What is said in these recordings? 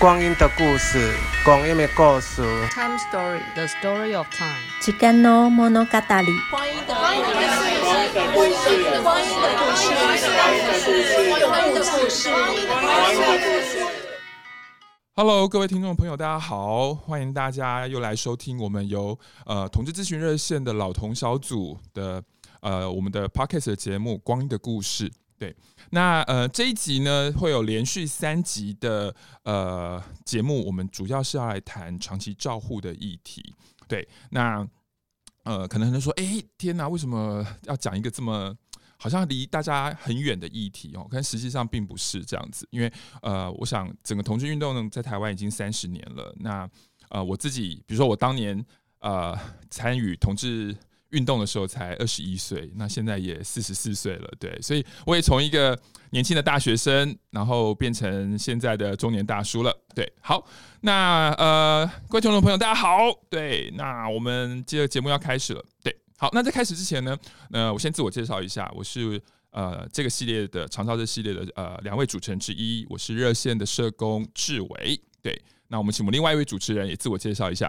光阴的故事，光阴的故事。Time story, the story of time。时间の物语。光阴的故事，光阴的故事，光阴的故事，光阴的故事。Hello，各位听众朋友，大家好，欢迎大家又来收听我们由呃同志咨询热线的老同小组的呃我们的 Podcast 的节目《光阴的故事》。对，那呃这一集呢会有连续三集的呃节目，我们主要是要来谈长期照护的议题。对，那呃可能很多人说，哎，天哪，为什么要讲一个这么好像离大家很远的议题哦？但实际上并不是这样子，因为呃，我想整个同志运动呢，在台湾已经三十年了。那呃我自己，比如说我当年呃参与同志。运动的时候才二十一岁，那现在也四十四岁了，对，所以我也从一个年轻的大学生，然后变成现在的中年大叔了，对，好，那呃，各位听众朋友，大家好，对，那我们接着节目要开始了，对，好，那在开始之前呢，呃，我先自我介绍一下，我是呃这个系列的长照这系列的呃两位主持人之一，我是热线的社工志伟，对，那我们请我们另外一位主持人也自我介绍一下。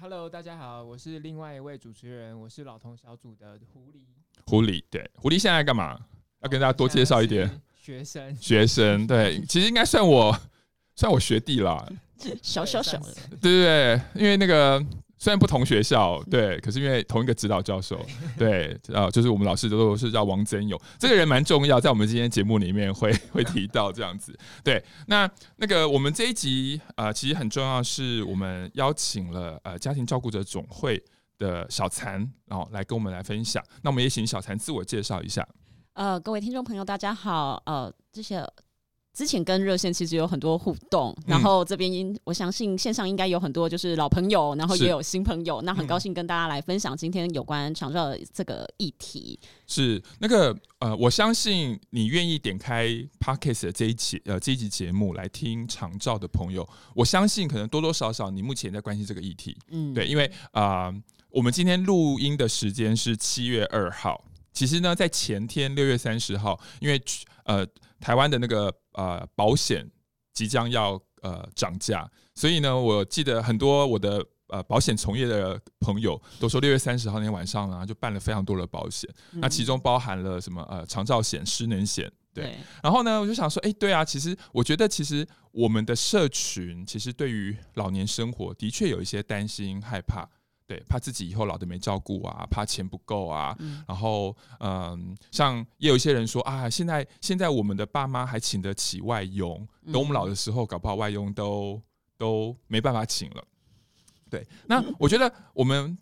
Hello，大家好，我是另外一位主持人，我是老同小组的狐狸。狐狸，对，狐狸现在干嘛？要跟大家多介绍一点。学生，学生，对，其实应该算我，算我学弟啦。小小小的，对对对，因为那个。虽然不同学校，对，可是因为同一个指导教授，对，啊，就是我们老师都是叫王真勇，这个人蛮重要，在我们今天节目里面会 会提到这样子。对，那那个我们这一集啊、呃，其实很重要，是我们邀请了呃家庭照顾者总会的小残，然后来跟我们来分享。那我们也请小残自我介绍一下。呃，各位听众朋友，大家好，呃，这些。之前跟热线其实有很多互动，然后这边我相信线上应该有很多就是老朋友，然后也有新朋友，那很高兴跟大家来分享今天有关长照的这个议题。是那个呃，我相信你愿意点开 Podcast 的这一期呃这一集节目来听长照的朋友，我相信可能多多少少你目前在关心这个议题，嗯，对，因为啊、呃，我们今天录音的时间是七月二号，其实呢，在前天六月三十号，因为呃。台湾的那个呃保险即将要呃涨价，所以呢，我记得很多我的呃保险从业的朋友都说，六月三十号那天晚上呢，就办了非常多的保险，嗯、那其中包含了什么呃长照险、失能险，对。对然后呢，我就想说，哎，对啊，其实我觉得，其实我们的社群其实对于老年生活的确有一些担心、害怕。对，怕自己以后老的没照顾啊，怕钱不够啊，嗯、然后嗯，像也有一些人说啊，现在现在我们的爸妈还请得起外佣，等我们老的时候，搞不好外佣都都没办法请了。对，那我觉得我们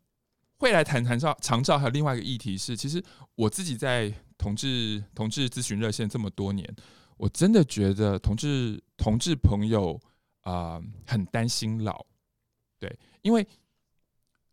会来谈谈照长照，还有另外一个议题是，其实我自己在同志同志咨询热线这么多年，我真的觉得同志同志朋友啊、呃、很担心老，对，因为。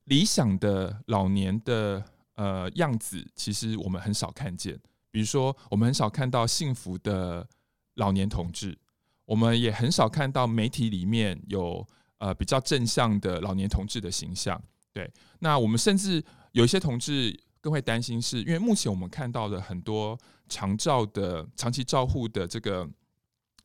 理想的老年的呃样子，其实我们很少看见。比如说，我们很少看到幸福的老年同志，我们也很少看到媒体里面有呃比较正向的老年同志的形象。对，那我们甚至有一些同志更会担心是，因为目前我们看到的很多长照的长期照护的这个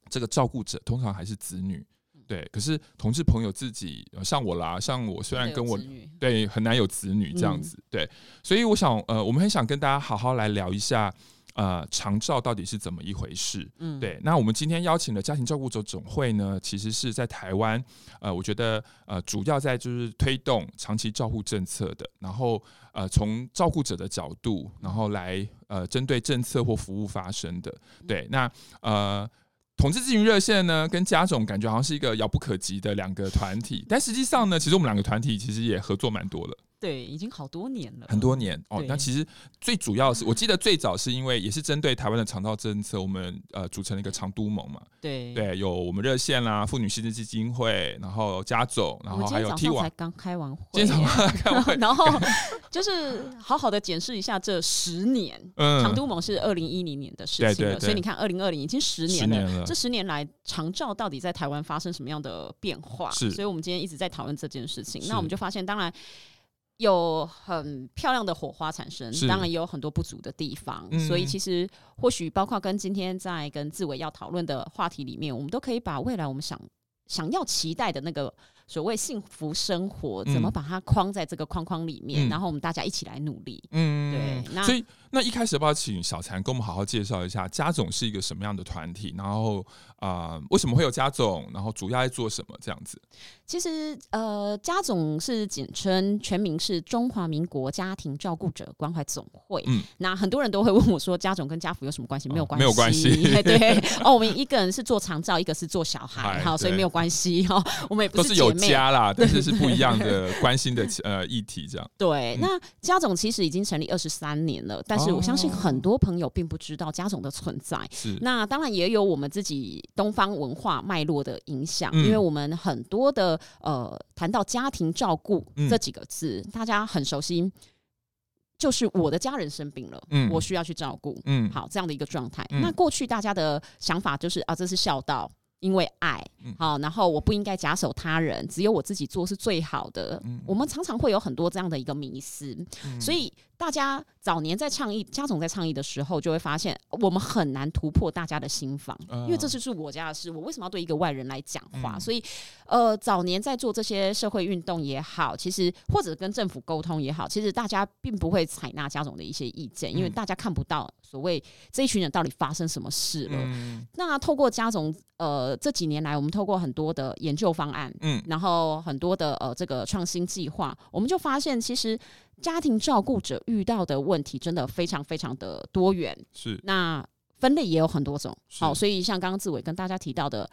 这个照顾者，通常还是子女。对，可是同志朋友自己像我啦，像我虽然跟我对很难有子女这样子，嗯、对，所以我想呃，我们很想跟大家好好来聊一下呃，长照到底是怎么一回事？嗯，对。那我们今天邀请的家庭照顾者总会呢，其实是在台湾呃，我觉得呃，主要在就是推动长期照护政策的，然后呃，从照顾者的角度，然后来呃，针对政策或服务发生的。对，那呃。统治咨询热线呢，跟家总感觉好像是一个遥不可及的两个团体，但实际上呢，其实我们两个团体其实也合作蛮多了。对，已经好多年了，很多年哦。那其实最主要是我记得最早是因为也是针对台湾的肠道政策，我们呃组成了一个长都盟嘛。对对，有我们热线啦、妇女新知基金会，然后家总，然后还有 T 网才刚开完会，今天早上开完会，然后就是好好的检视一下这十年。嗯，长都盟是二零一零年的事情了，对对对，所以你看二零二零已经十年了，十年了，这十年来长照到底在台湾发生什么样的变化？是，所以我们今天一直在讨论这件事情。那我们就发现，当然。有很漂亮的火花产生，当然也有很多不足的地方，嗯、所以其实或许包括跟今天在跟志伟要讨论的话题里面，我们都可以把未来我们想想要期待的那个所谓幸福生活，怎么把它框在这个框框里面？嗯、然后我们大家一起来努力。嗯，对。那所以，那一开始要不要请小禅跟我们好好介绍一下家总是一个什么样的团体？然后啊、呃，为什么会有家总？然后主要在做什么？这样子。其实，呃，家总是简称，全名是中华民国家庭照顾者关怀总会。嗯。那很多人都会问我说，家总跟家福有什么关系？没有关系，没有关系。对。哦，我们一个人是做长照，一个是做小孩，好，所以没有关系哈。我们也不是姐妹。家啦，但是是不一样的关心的呃议题，这样。对，那家总其实已经成立二十三年了，但是我相信很多朋友并不知道家总的存在。是，那当然也有我们自己东方文化脉络的影响，因为我们很多的呃谈到家庭照顾这几个字，大家很熟悉，就是我的家人生病了，嗯，我需要去照顾，嗯，好，这样的一个状态。那过去大家的想法就是啊，这是孝道。因为爱，好，然后我不应该假手他人，只有我自己做是最好的。我们常常会有很多这样的一个迷思，所以。大家早年在倡议，家总在倡议的时候，就会发现我们很难突破大家的心防，因为这就是我家的事，我为什么要对一个外人来讲话？所以，呃，早年在做这些社会运动也好，其实或者跟政府沟通也好，其实大家并不会采纳家总的一些意见，因为大家看不到所谓这一群人到底发生什么事了。那透过家总，呃，这几年来，我们透过很多的研究方案，嗯，然后很多的呃这个创新计划，我们就发现其实。家庭照顾者遇到的问题真的非常非常的多元，是那分类也有很多种。好，所以像刚刚志伟跟大家提到的，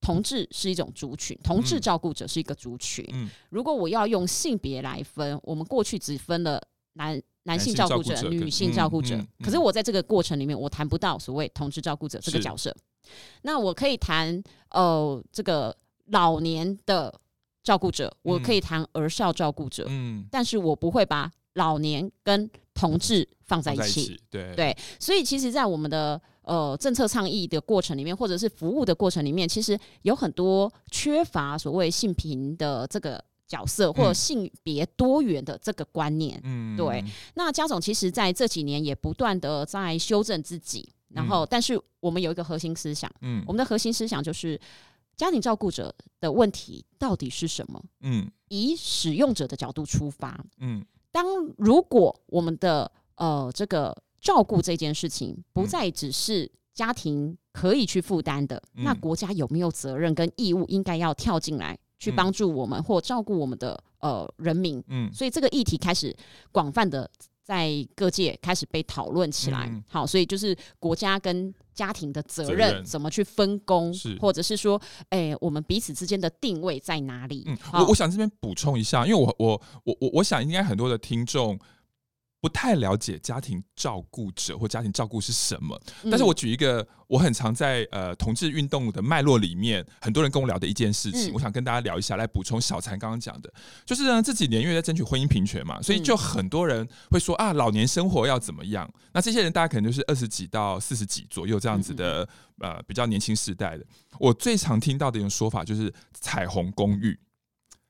同志是一种族群，同志照顾者是一个族群。嗯，如果我要用性别来分，我们过去只分了男男性照顾者、女性照顾者，可是我在这个过程里面，我谈不到所谓同志照顾者这个角色。那我可以谈呃这个老年的。照顾者，我可以谈儿少照顾者，嗯，但是我不会把老年跟同志放在一起，对。对，所以其实，在我们的呃政策倡议的过程里面，或者是服务的过程里面，其实有很多缺乏所谓性平的这个角色，或者性别多元的这个观念，嗯，对。那家总其实在这几年也不断的在修正自己，然后，但是我们有一个核心思想，嗯，我们的核心思想就是。家庭照顾者的问题到底是什么？嗯，以使用者的角度出发，嗯，当如果我们的呃这个照顾这件事情不再只是家庭可以去负担的，嗯，那国家有没有责任跟义务应该要跳进来去帮助我们或照顾我们的呃人民？嗯，所以这个议题开始广泛的在各界开始被讨论起来。嗯，好，所以就是国家跟家庭的责任怎么去分工，或者是说，哎、欸，我们彼此之间的定位在哪里？嗯，我我想这边补充一下，因为我我我我我想应该很多的听众。不太了解家庭照顾者或家庭照顾是什么，但是我举一个我很常在呃同志运动的脉络里面，很多人跟我聊的一件事情，我想跟大家聊一下，来补充小禅刚刚讲的，就是呢这几年因为在争取婚姻平权嘛，所以就很多人会说啊老年生活要怎么样？那这些人大家可能就是二十几到四十几左右这样子的呃比较年轻世代的，我最常听到的一种说法就是彩虹公寓、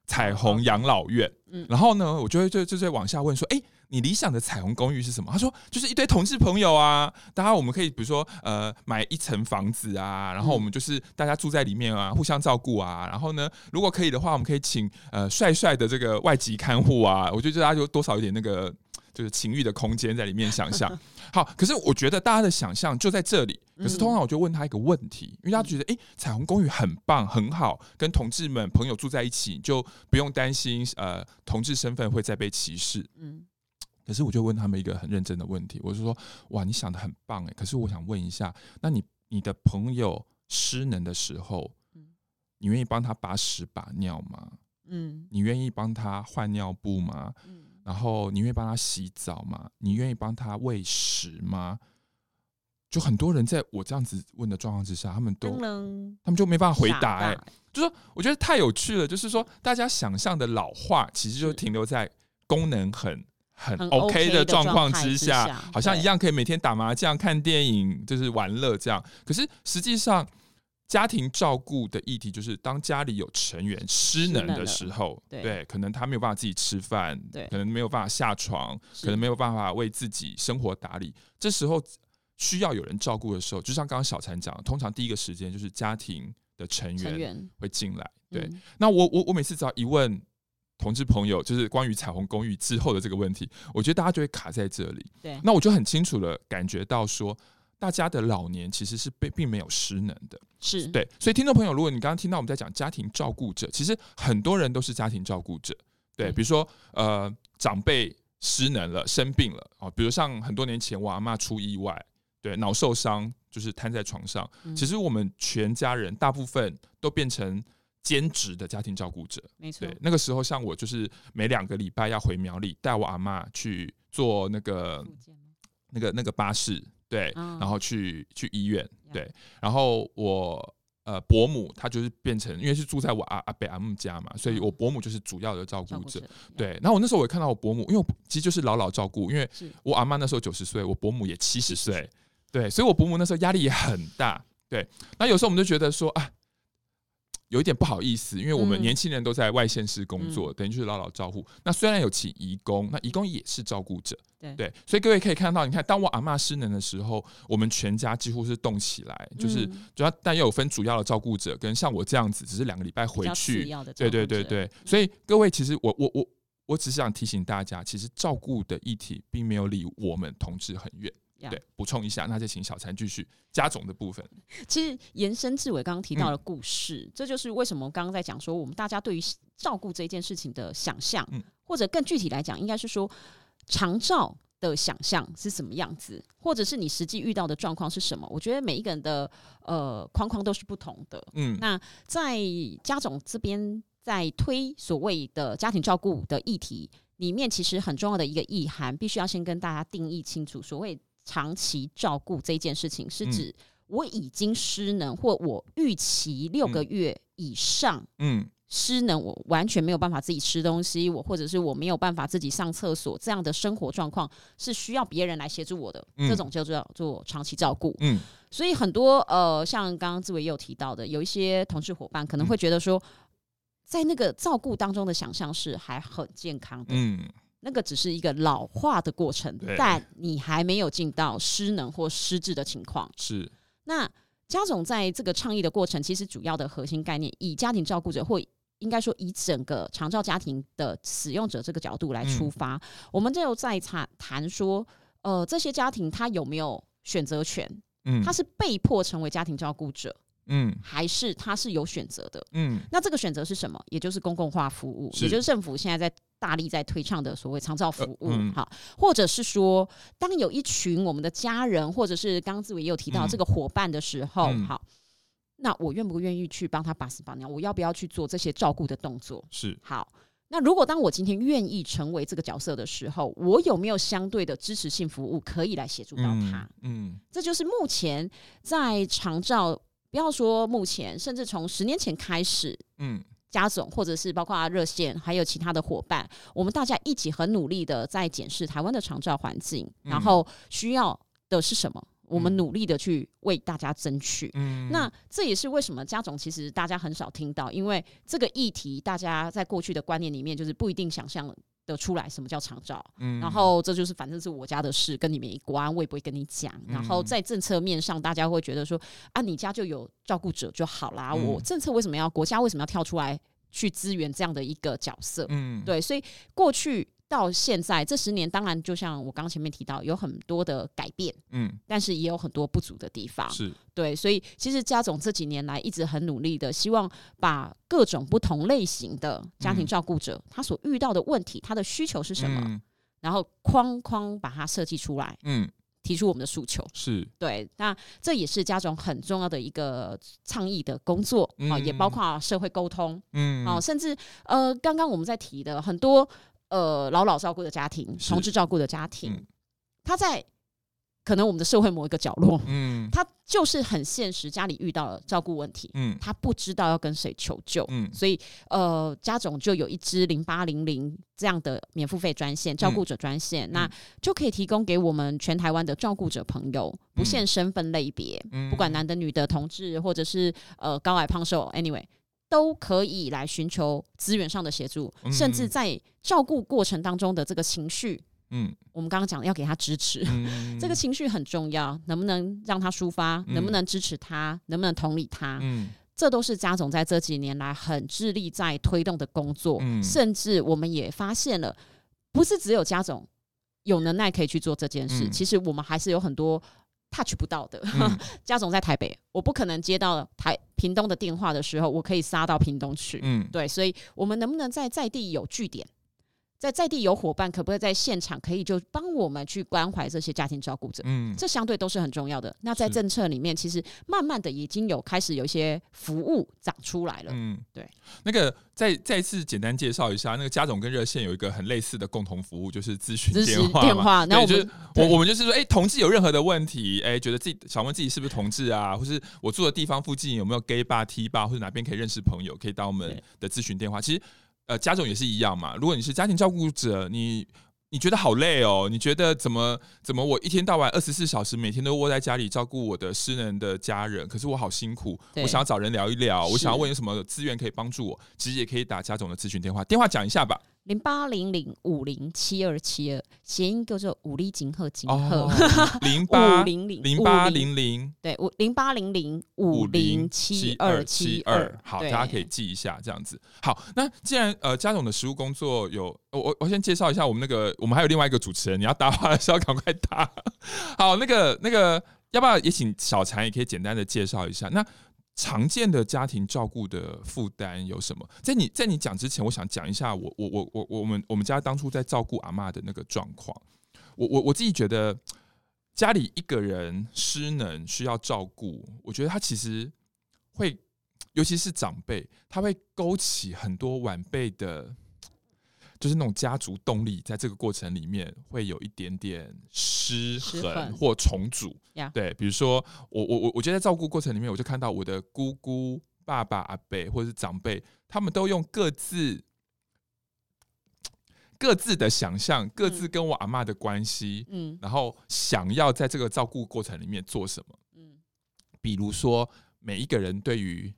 彩虹养老院，然后呢我就会就就在往下问说，哎。你理想的彩虹公寓是什么？他说就是一堆同志朋友啊，大家我们可以比如说呃买一层房子啊，然后我们就是大家住在里面啊，互相照顾啊，然后呢，如果可以的话，我们可以请呃帅帅的这个外籍看护啊，我觉得大家就多少有点那个就是情欲的空间在里面想象。好，可是我觉得大家的想象就在这里。可是通常我就问他一个问题，因为他觉得诶、欸，彩虹公寓很棒很好，跟同志们朋友住在一起就不用担心呃同志身份会再被歧视。嗯。可是我就问他们一个很认真的问题，我就说：哇，你想的很棒哎！可是我想问一下，那你你的朋友失能的时候，你愿意帮他把屎把尿吗？嗯，你愿意帮他换尿布吗？嗯，然后你愿意帮他洗澡吗？你愿意帮他喂食吗？就很多人在我这样子问的状况之下，他们都他们就没办法回答哎，就说我觉得太有趣了，就是说大家想象的老化，其实就停留在功能很。很 OK 的状况之下，好像一样可以每天打麻将、看电影，就是玩乐这样。可是实际上，家庭照顾的议题就是，当家里有成员失能的时候，对，可能他没有办法自己吃饭，对，可能没有办法下床，可能没有办法为自己生活打理。这时候需要有人照顾的时候，就像刚刚小禅讲，通常第一个时间就是家庭的成员会进来。对，嗯、那我我我每次只要一问同志朋友，就是关于彩虹公寓之后的这个问题，我觉得大家就会卡在这里。对，那我就很清楚的感觉到说，大家的老年其实是被并没有失能的。是对，所以听众朋友，如果你刚刚听到我们在讲家庭照顾者，其实很多人都是家庭照顾者。对，比如说呃，长辈失能了，生病了啊，比如像很多年前我阿妈出意外，对，脑受伤，就是瘫在床上。嗯、其实我们全家人大部分都变成兼职的家庭照顾者。没错，对，那个时候像我就是每两个礼拜要回苗栗带我阿妈去坐那个那个那个巴士，对，哦、然后去去医院，对，然后我。呃，伯母她就是变成，因为是住在我阿阿伯阿姆家嘛，所以我伯母就是主要的照顾者。对，然后我那时候我也看到我伯母，因为我其实就是老老照顾，因为我阿妈那时候九十岁，我伯母也七十岁，对，所以我伯母那时候压力也很大。对，那有时候我们就觉得说啊。有一点不好意思，因为我们年轻人都在外县市工作，嗯、等于就是老老照顾。那虽然有请义工，那义工也是照顾者，对，对。所以各位可以看到，你看，当我阿嬷失能的时候，我们全家几乎是动起来，就是主要，但又有分主要的照顾者，跟像我这样子，只是两个礼拜回去。对对对对。所以各位，其实我我我我只是想提醒大家，其实照顾的议题并没有离我们同志很远。对，补充一下，那就请小陈继续家总的部分。其实延伸至伟刚刚提到的故事，嗯、这就是为什么我刚刚在讲说，我们大家对于照顾这件事情的想象，嗯、或者更具体来讲，应该是说长照的想象是什么样子，或者是你实际遇到的状况是什么？我觉得每一个人的呃框框都是不同的。嗯，那在家总这边在推所谓的家庭照顾的议题里面，其实很重要的一个意涵，必须要先跟大家定义清楚，所谓。长期照顾这件事情，是指我已经失能，或我预期六个月以上，嗯，失能，我完全没有办法自己吃东西，我或者是我没有办法自己上厕所，这样的生活状况是需要别人来协助我的，这种叫做做长期照顾。嗯，所以很多呃，像刚刚志伟也有提到的，有一些同事伙伴可能会觉得说，在那个照顾当中的想象是还很健康的，嗯。那个只是一个老化的过程，但你还没有进到失能或失智的情况。是。那家总在这个倡议的过程，其实主要的核心概念，以家庭照顾者或应该说以整个长照家庭的使用者这个角度来出发，嗯、我们就在谈谈说，呃，这些家庭他有没有选择权？嗯，他是被迫成为家庭照顾者，嗯，还是他是有选择的？嗯，那这个选择是什么？也就是公共化服务，也就是政府现在在。大力在推倡的所谓长照服务，好、呃，嗯、或者是说，当有一群我们的家人，或者是刚刚志伟也有提到这个伙伴的时候，嗯、好，那我愿不愿意去帮他把屎把尿？我要不要去做这些照顾的动作？是好。那如果当我今天愿意成为这个角色的时候，我有没有相对的支持性服务可以来协助到他？嗯，嗯这就是目前在长照，不要说目前，甚至从十年前开始，嗯。家总，或者是包括热线，还有其他的伙伴，我们大家一起很努力的在检视台湾的长照环境，嗯、然后需要的是什么，我们努力的去为大家争取。嗯，那这也是为什么家总其实大家很少听到，因为这个议题大家在过去的观念里面就是不一定想象得出来什么叫长照。嗯，然后这就是反正是我家的事，跟你没关，我也不会跟你讲。然后在政策面上，大家会觉得说啊，你家就有照顾者就好啦。嗯、我政策为什么要国家为什么要跳出来？去支援这样的一个角色，嗯，对，所以过去到现在这十年，当然就像我刚刚前面提到，有很多的改变，嗯，但是也有很多不足的地方，是。对，所以其实家总这几年来一直很努力的，希望把各种不同类型的家庭照顾者，嗯、他所遇到的问题，他的需求是什么，嗯、然后框框把它设计出来，嗯。提出我们的诉求是。对，那这也是家总很重要的一个倡议的工作啊，嗯、也包括社会沟通，嗯，啊，甚至呃，刚刚我们在提的很多呃老老照顾的家庭、同志照顾的家庭，嗯、他在。可能我们的社会某一个角落，嗯，他就是很现实，家里遇到了照顾问题，嗯，他不知道要跟谁求救，嗯，所以呃，家总就有一支零八零零这样的免付费专线，照顾者专线，嗯、那就可以提供给我们全台湾的照顾者朋友，不限身份类别，嗯、不管男的、女的、同志或者是呃高矮胖瘦，anyway，都可以来寻求资源上的协助，嗯、甚至在照顾过程当中的这个情绪。嗯，我们刚刚讲要给他支持，嗯、这个情绪很重要，能不能让他抒发？嗯、能不能支持他？能不能同理他？嗯，这都是家总在这几年来很致力在推动的工作。嗯，甚至我们也发现了，不是只有家总有能耐可以去做这件事，嗯、其实我们还是有很多 touch 不到的。嗯、家总在台北，我不可能接到台屏东的电话的时候，我可以杀到屏东去。嗯，对，所以我们能不能在在地有据点？在在地有伙伴，可不可以在现场可以就帮我们去关怀这些家庭照顾者？嗯，这相对都是很重要的。那在政策里面，其实慢慢的已经有开始有一些服务长出来了。嗯，对。那个再再次简单介绍一下，那个家总跟热线有一个很类似的共同服务，就是咨询电话。电话，然后我们就我我们就是说，哎、欸，同志有任何的问题，哎、欸，觉得自己想问自己是不是同志啊，或是我住的地方附近有没有 gay bar、T bar，或者哪边可以认识朋友，可以到我们的咨询电话。其实。呃，家总也是一样嘛。如果你是家庭照顾者，你你觉得好累哦，你觉得怎么怎么我一天到晚二十四小时每天都窝在家里照顾我的失能的家人，可是我好辛苦，我想要找人聊一聊，我想要问有什么资源可以帮助我，其实也可以打家总的咨询电话，电话讲一下吧。零八零零五零七二七二，谐音叫做五力金鹤金鹤。零八零零零八零零，对，五零八零零五零七二七二。好，大家可以记一下，这样子。好，那既然呃，家总的实务工作有，我我我先介绍一下我们那个，我们还有另外一个主持人，你要搭话的时候赶快搭。好，那个那个，要不要也请小婵也可以简单的介绍一下？那。常见的家庭照顾的负担有什么？在你在你讲之前，我想讲一下我我我我我们我们家当初在照顾阿妈的那个状况。我我我自己觉得，家里一个人失能需要照顾，我觉得他其实会，尤其是长辈，他会勾起很多晚辈的。就是那种家族动力，在这个过程里面会有一点点失衡或重组。对，比如说我我我我觉得在照顾过程里面，我就看到我的姑姑、爸爸、阿伯或者是长辈，他们都用各自各自的想象，各自跟我阿嬷的关系，嗯，然后想要在这个照顾过程里面做什么，嗯，比如说每一个人对于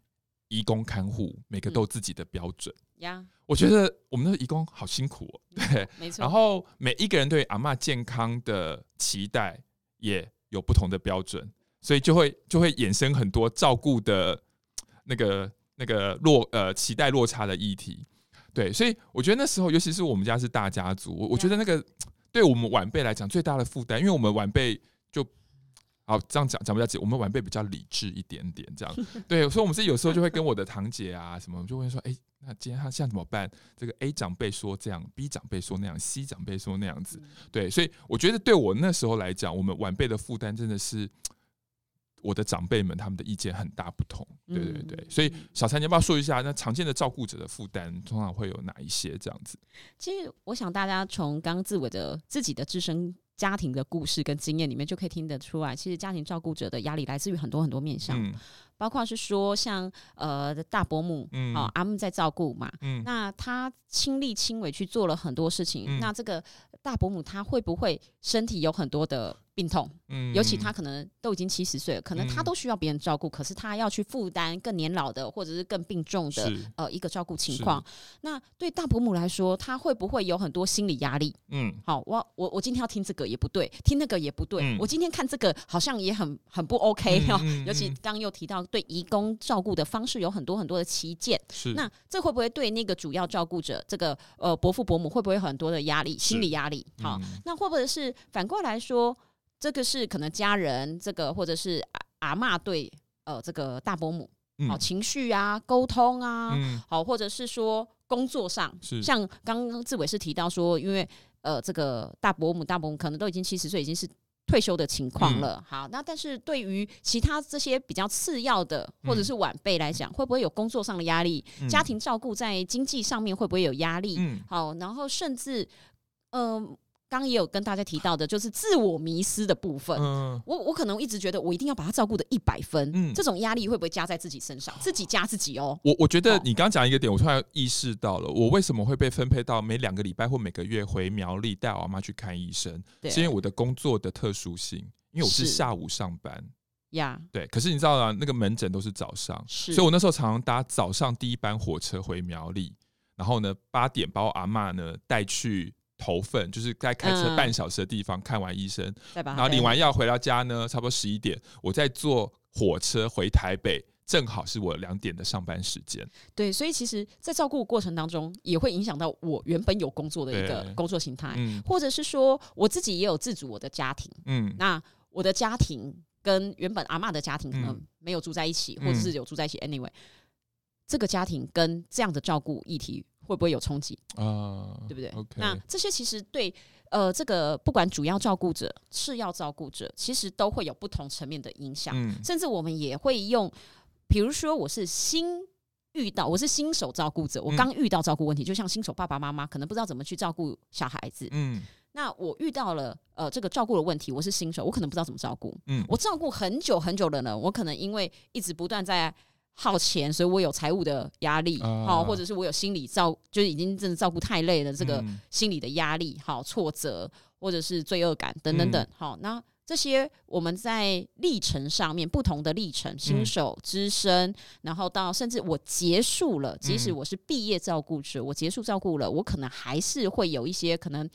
义工看护，每个都有自己的标准。呀，我觉得我们的义工好辛苦哦，对，没错。然后每一个人对阿嬷健康的期待也有不同的标准，所以就会就会衍生很多照顾的那个那个落呃期待落差的议题。对，所以我觉得那时候，尤其是我们家是大家族，我我觉得那个对我们晚辈来讲最大的负担，因为我们晚辈就。好，这样讲讲不下去。我们晚辈比较理智一点点，这样对，所以我们是有时候就会跟我的堂姐啊什么，就会说，哎、欸，那今天他现在怎么办？这个 A 长辈说这样，B 长辈说那样，C 长辈说那样子，对，所以我觉得对我那时候来讲，我们晚辈的负担真的是我的长辈们他们的意见很大不同，对对对。所以小陈，你要不要说一下，那常见的照顾者的负担通常会有哪一些？这样子，其实我想大家从刚刚自我的自己的自身。家庭的故事跟经验里面就可以听得出来，其实家庭照顾者的压力来自于很多很多面向，嗯、包括是说像呃大伯母，嗯，哦阿姆在照顾嘛，嗯，那他亲力亲为去做了很多事情，嗯、那这个大伯母她会不会身体有很多的病痛，嗯，尤其他可能都已经七十岁了，可能他都需要别人照顾，嗯、可是他要去负担更年老的或者是更病重的呃一个照顾情况。那对大伯母来说，他会不会有很多心理压力？嗯，好，我我我今天要听这个也不对，听那个也不对，嗯、我今天看这个好像也很很不 OK 哦。尤其刚刚又提到对移工照顾的方式有很多很多的歧见，是那这会不会对那个主要照顾者这个呃伯父伯母会不会有很多的压力？心理压力？好，嗯、那会不会是反过来说？这个是可能家人，这个或者是阿阿嬷对呃这个大伯母，好、嗯、情绪啊，沟通啊，嗯、好或者是说工作上，是像刚刚志伟是提到说，因为呃这个大伯母大伯母可能都已经七十岁，已经是退休的情况了。嗯、好，那但是对于其他这些比较次要的或者是晚辈来讲，嗯、会不会有工作上的压力？嗯、家庭照顾在经济上面会不会有压力？嗯、好，然后甚至嗯。呃刚也有跟大家提到的，就是自我迷失的部分。嗯，我我可能一直觉得我一定要把他照顾的一百分，嗯，这种压力会不会加在自己身上？自己加自己哦。我我觉得你刚讲一个点，我突然意识到了，我为什么会被分配到每两个礼拜或每个月回苗栗带我妈去看医生？对，是因为我的工作的特殊性，因为我是下午上班呀。对，可是你知道啊，那个门诊都是早上，所以我那时候常常搭早上第一班火车回苗栗，然后呢八点把我阿妈呢带去。头份就是在开车半小时的地方看完医生，嗯、然后领完药回到家呢，差不多十一点，我再坐火车回台北，正好是我两点的上班时间。对，所以其实，在照顾过程当中，也会影响到我原本有工作的一个工作形态，嗯、或者是说我自己也有自主我的家庭。嗯，那我的家庭跟原本阿嬷的家庭可能没有住在一起，嗯、或者是有住在一起。Anyway，这个家庭跟这样的照顾议题会不会有冲击啊？对不对？Okay. 那这些其实对。呃，这个不管主要照顾者、次要照顾者，其实都会有不同层面的影响。嗯，甚至我们也会用，比如说我是新遇到，我是新手照顾者，我刚遇到照顾问题，嗯，就像新手爸爸妈妈可能不知道怎么去照顾小孩子。嗯，那我遇到了呃这个照顾的问题，我是新手，我可能不知道怎么照顾。嗯，我照顾很久很久的人，我可能因为一直不断在。耗钱，所以我有财务的压力，好、啊，或者是我有心理照，就是已经真的照顾太累了，这个心理的压力，好，挫折，或者是罪恶感等等等，好、嗯，那这些我们在历程上面不同的历程，新手、资深，然后到甚至我结束了，即使我是毕业照顾者，我结束照顾了，我可能还是会有一些可能。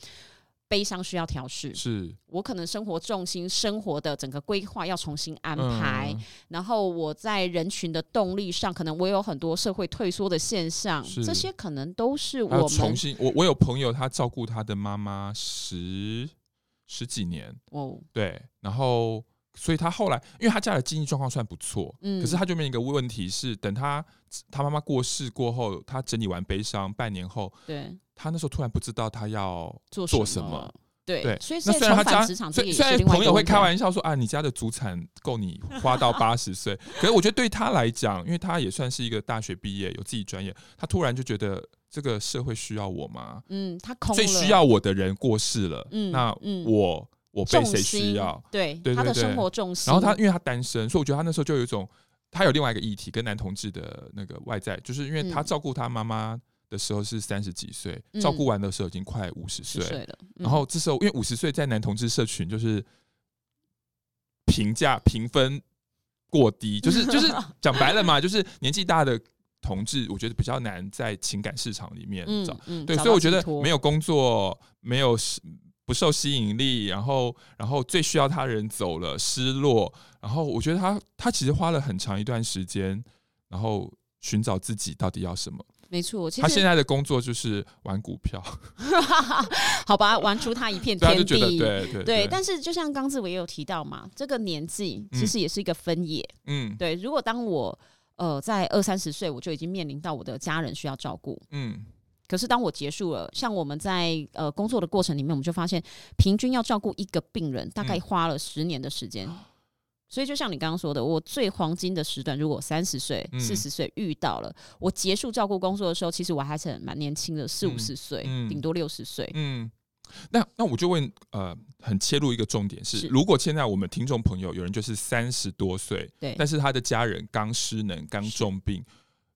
悲伤需要调试，是我可能生活重心、生活的整个规划要重新安排，嗯，然后我在人群的动力上，可能我有很多社会退缩的现象，这些可能都是我们重新。我我有朋友，他照顾他的妈妈十十几年哦，对，然后所以他后来，因为他家的经济状况算不错，嗯，可是他就面临一个问题是，等他他妈妈过世过后，他整理完悲伤，半年后，对。他那时候突然不知道他要做什么，什么对，对，所以那虽然他家，虽然朋友会开玩笑说啊，你家的祖产够你花到 八十岁，可是我觉得对他来讲，因为他也算是一个大学毕业，有自己专业，他突然就觉得这个社会需要我吗？嗯，他最需要我的人过世了，嗯，那我我被谁需要？对，对，他的生活重心。然后他因为他单身，所以我觉得他那时候就有一种，他有另外一个议题跟男同志的那个外在，就是因为他照顾他妈妈。的时候是三十几岁，照顾完的时候已经快五十岁了。然后这时候，因为五十岁在男同志社群就是评价评分过低，就是就是 讲白了嘛，就是年纪大的同志，我觉得比较难在情感市场里面找。对，所以我觉得没有工作，没有不受吸引力，然后然后最需要他人走了，失落。然后我觉得他他其实花了很长一段时间，然后寻找自己到底要什么。没错，他现在的工作就是玩股票，好吧，玩出他一片 天地。对对但是就像刚志伟也有提到嘛，这个年纪其实也是一个分野。嗯，对。如果当我呃在二三十岁，我就已经面临到我的家人需要照顾。嗯，可是当我结束了，像我们在呃工作的过程里面，我们就发现，平均要照顾一个病人，大概花了十年的时间。嗯所以，就像你刚刚说的，我最黄金的时段，如果三十岁、四十岁遇到了，我结束照顾工作的时候，其实我还是蛮年轻的，四五十岁，顶多六十岁。嗯，那那我就问，呃，很切入一个重点是，是如果现在我们听众朋友有人就是三十多岁，对，但是他的家人刚失能、刚重病，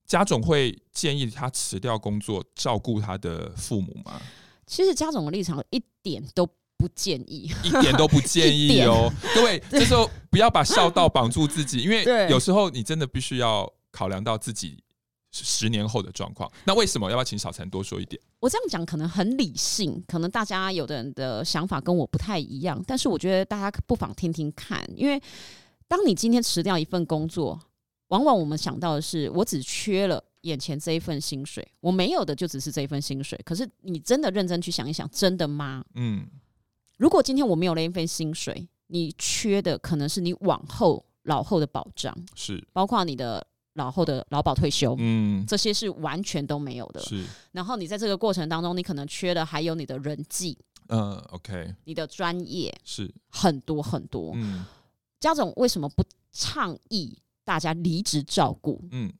家总会建议他辞掉工作照顾他的父母吗？其实家总的立场一点都。不建议，一点都不建议哦。各位，这时候不要把孝道绑住自己，因为有时候你真的必须要考量到自己十年后的状况。那为什么？要不要请小陈多说一点？我这样讲可能很理性，可能大家有的人的想法跟我不太一样，但是我觉得大家不妨听听看。因为当你今天辞掉一份工作，往往我们想到的是，我只缺了眼前这一份薪水，我没有的就只是这一份薪水。可是你真的认真去想一想，真的吗？嗯。如果今天我没有了一份薪水，你缺的可能是你往后老后的保障，是包括你的老后的劳保退休，嗯，这些是完全都没有的。是，然后你在这个过程当中，你可能缺的还有你的人际，嗯，OK，你的专业是很多很多。嗯，家总为什么不倡议大家离职照顾？嗯，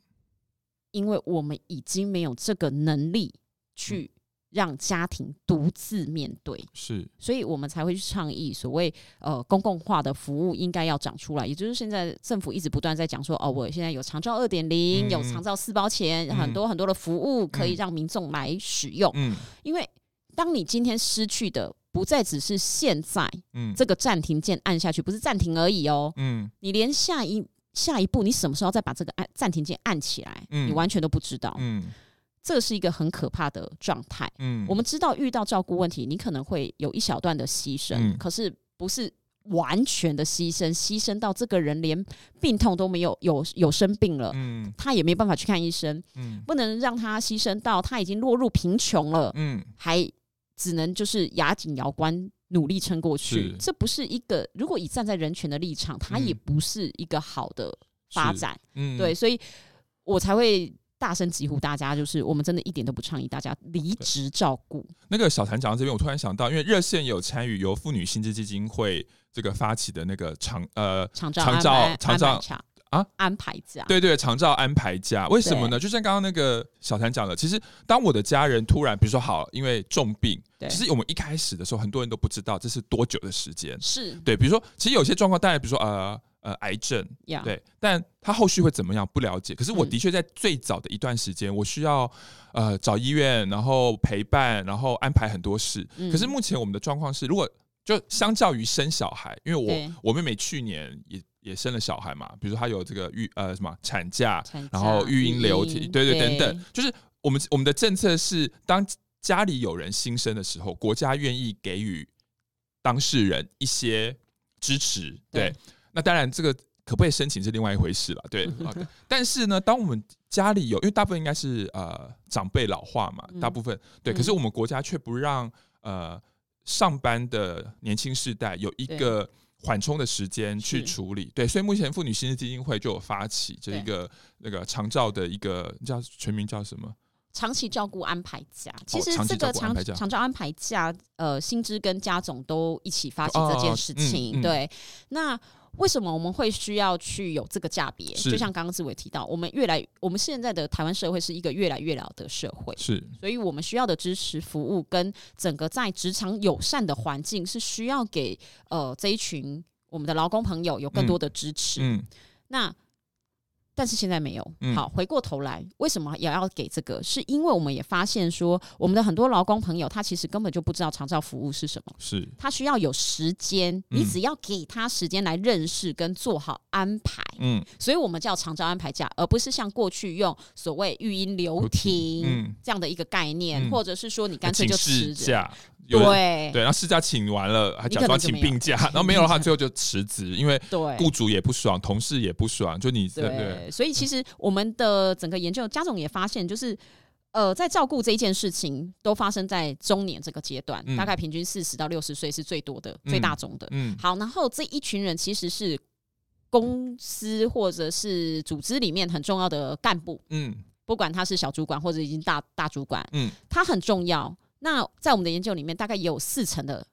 因为我们已经没有这个能力去。让家庭独自面对，是，所以我们才会去倡议所谓呃公共化的服务应该要长出来，也就是现在政府一直不断在讲说，哦，我现在有长照二点零，有长照四包钱，嗯，很多很多的服务可以让民众来使用。嗯，因为当你今天失去的不再只是现在，嗯，这个暂停键按下去，不是暂停而已哦，嗯，你连下一下一步你什么时候再把这个按暂停键按起来，嗯，你完全都不知道，嗯。这是一个很可怕的状态。嗯，我们知道遇到照顾问题，你可能会有一小段的牺牲，嗯，可是不是完全的牺牲，牺牲到这个人连病痛都没有，有有生病了，嗯，他也没办法去看医生，嗯，不能让他牺牲到他已经落入贫穷了，嗯，还只能就是牙紧咬关努力撑过去，这不是一个，如果以站在人权的立场，它也不是一个好的发展，嗯，对，所以我才会。大声疾呼，大家就是我们真的一点都不倡议大家离职照顾。那个小谭讲到这边，我突然想到，因为热线有参与由妇女薪资基金会这个发起的那个长呃长照长照长照啊安排假，对对长照安排假，为什么呢？就像刚刚那个小谭讲的，其实当我的家人突然比如说好因为重病，其实我们一开始的时候很多人都不知道这是多久的时间，是对，比如说其实有些状况，当然比如说呃。呃，癌症.对，但他后续会怎么样不了解。可是我的确在最早的一段时间，嗯、我需要呃找医院，然后陪伴，然后安排很多事。嗯、可是目前我们的状况是，如果就相较于生小孩，因为我我妹妹去年也也生了小孩嘛，比如说她有这个育呃什么产假，产假然后育婴留体，对对，对。等等，就是我们我们的政策是，当家里有人新生的时候，国家愿意给予当事人一些支持，对。对。那当然，这个可不可以申请是另外一回事了，对。但是呢，当我们家里有，因为大部分应该是呃长辈老化嘛，大部分对。可是我们国家却不让呃上班的年轻世代有一个缓冲的时间去处理，对。所以目前妇女新知基金会就有发起这一个那个长照的一个叫全名叫什么？长期照顾安排假。其实这个长长照安排假，呃，薪资跟家总都一起发起这件事情，对。那为什么我们会需要去有这个价别？就像刚刚志伟提到，我们越来，我们现在的台湾社会是一个越来越老的社会，是，所以我们需要的支持服务跟整个在职场友善的环境，是需要给呃这一群我们的劳工朋友有更多的支持。嗯，嗯那。但是现在没有。好，回过头来，为什么也要给这个？是因为我们也发现说，我们的很多劳工朋友，他其实根本就不知道长照服务是什么。是，他需要有时间，你只要给他时间来认识跟做好安排。嗯，所以我们叫长照安排假，而不是像过去用所谓育婴留停这样的一个概念，或者是说你干脆就辞假。对。对，然后事假请完了，还假装请病假，然后没有的话，最后就辞职，因为雇主也不爽，同事也不爽，就你对对。所以其实我们的整个研究，家总也发现，就是呃，在照顾这一件事情，都发生在中年这个阶段，大概平均四十到六十岁是最多的、最大宗的。嗯，好，然后这一群人其实是公司或者是组织里面很重要的干部，嗯，不管他是小主管或者已经大大主管，嗯，他很重要。那在我们的研究里面，大概也有四成的，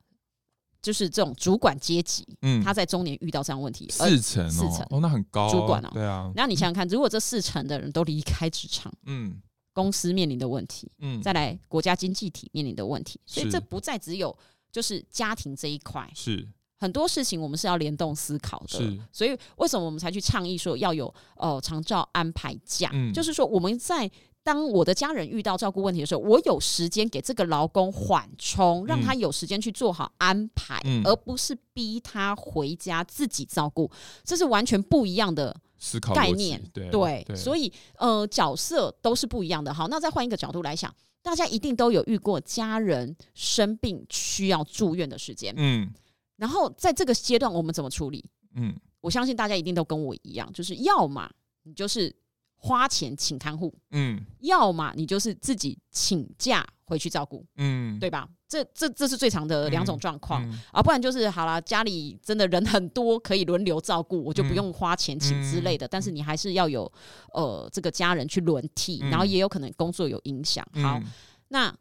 就是这种主管阶级，嗯，他在中年遇到这样问题，四成、哦，四成哦，那很高，主管哦，对啊。那你想想看，如果这四成的人都离开职场，嗯，公司面临的问题，嗯，再来国家经济体面临的问题，所以这不再只有就是家庭这一块，是很多事情我们是要联动思考的，是。所以为什么我们才去倡议说要有呃长照安排假？嗯，就是说我们在。当我的家人遇到照顾问题的时候，我有时间给这个劳工缓冲，让他有时间去做好安排，嗯、而不是逼他回家自己照顾，这是完全不一样的思考概念。对，所以呃，角色都是不一样的。好，那再换一个角度来想，大家一定都有遇过家人生病需要住院的时间，嗯，然后在这个阶段我们怎么处理？嗯，我相信大家一定都跟我一样，就是要么你就是。花钱请看护，嗯，要么你就是自己请假回去照顾，嗯，对吧？这这这是最常的两种状况，嗯嗯、啊，不然就是好了，家里真的人很多，可以轮流照顾，我就不用花钱请之类的。嗯、但是你还是要有呃这个家人去轮替，嗯、然后也有可能工作有影响。好，嗯、那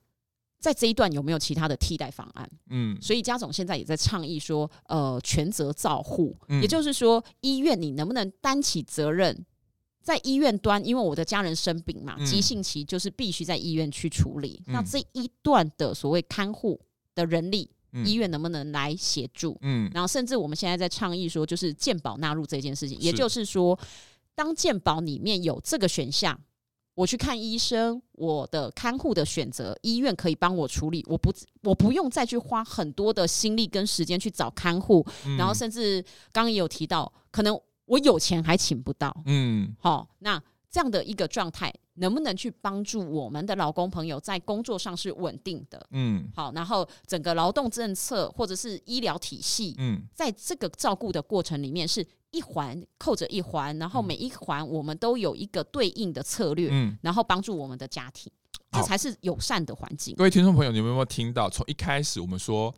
在这一段有没有其他的替代方案？嗯，所以家总现在也在倡议说，呃，全责照护，嗯、也就是说，医院你能不能担起责任？在医院端，因为我的家人生病嘛，急性期就是必须在医院去处理。嗯、那这一段的所谓看护的人力，嗯、医院能不能来协助？嗯，然后甚至我们现在在倡议说，就是健保纳入这件事情，也就是说，当健保里面有这个选项，我去看医生，我的看护的选择，医院可以帮我处理，我不我不用再去花很多的心力跟时间去找看护，嗯、然后甚至刚刚也有提到，可能。我有钱还请不到，嗯，好，那这样的一个状态，能不能去帮助我们的老公朋友在工作上是稳定的？嗯，好，然后整个劳动政策或者是医疗体系，嗯，在这个照顾的过程里面是一环扣着一环，然后每一环我们都有一个对应的策略，嗯，然后帮助我们的家庭，这才是友善的环境。各位听众朋友，你们有没有听到？从一开始我们说，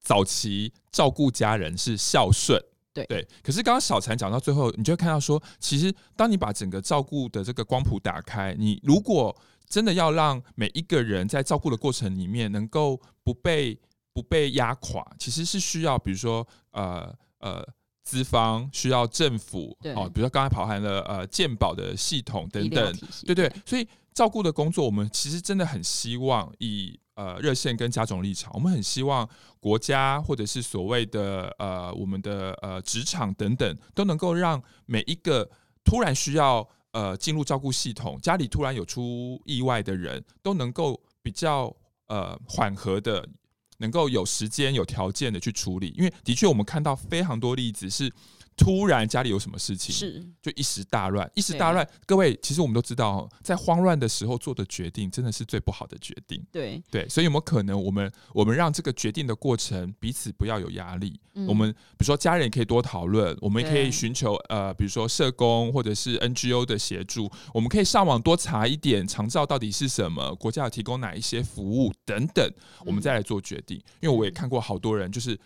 早期照顾家人是孝顺。对对，可是刚刚小禅讲到最后，你就会看到说，其实当你把整个照顾的这个光谱打开，你如果真的要让每一个人在照顾的过程里面能够不被不被压垮，其实是需要，比如说呃呃资方需要政府哦，比如说刚才跑含了呃健保的系统等等，对对，所以照顾的工作，我们其实真的很希望以。呃，热线跟家总立场，我们很希望国家或者是所谓的呃我们的呃职场等等，都能够让每一个突然需要呃进入照顾系统，家里突然有出意外的人，都能够比较呃缓和的，能够有时间有条件的去处理。因为的确，我们看到非常多例子是。突然家里有什么事情，是就一时大乱，一时大乱。各位，其实我们都知道，在慌乱的时候做的决定，真的是最不好的决定。对对，所以有没有可能，我们我们让这个决定的过程彼此不要有压力？嗯、我们比如说家人也可以多讨论，我们也可以寻求呃，比如说社工或者是 NGO 的协助，我们可以上网多查一点长照到底是什么，国家有提供哪一些服务等等，我们再来做决定。嗯、因为我也看过好多人就是。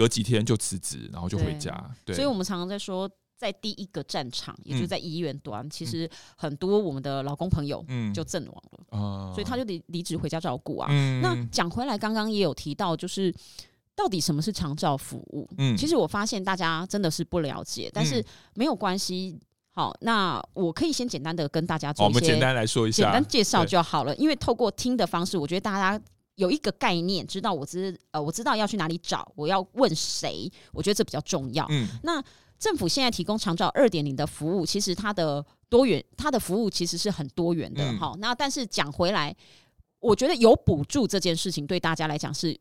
隔几天就辞职，然后就回家。对，对，所以我们常常在说，在第一个战场，也就是在医院端，嗯、其实很多我们的老公朋友就阵亡了，嗯、所以他就离离职回家照顾啊。嗯、那讲回来，刚刚也有提到，就是到底什么是长照服务？嗯，其实我发现大家真的是不了解，但是没有关系。好，那我可以先简单的跟大家做一些，我们简单来说一下，简单介绍就好了。因为透过听的方式，我觉得大家。有一个概念，知道我知呃，我知道要去哪里找，我要问谁，我觉得这比较重要。嗯，那政府现在提供长照二点零的服务，其实它的多元，它的服务其实是很多元的。好、嗯，那但是讲回来，我觉得有补助这件事情对大家来讲是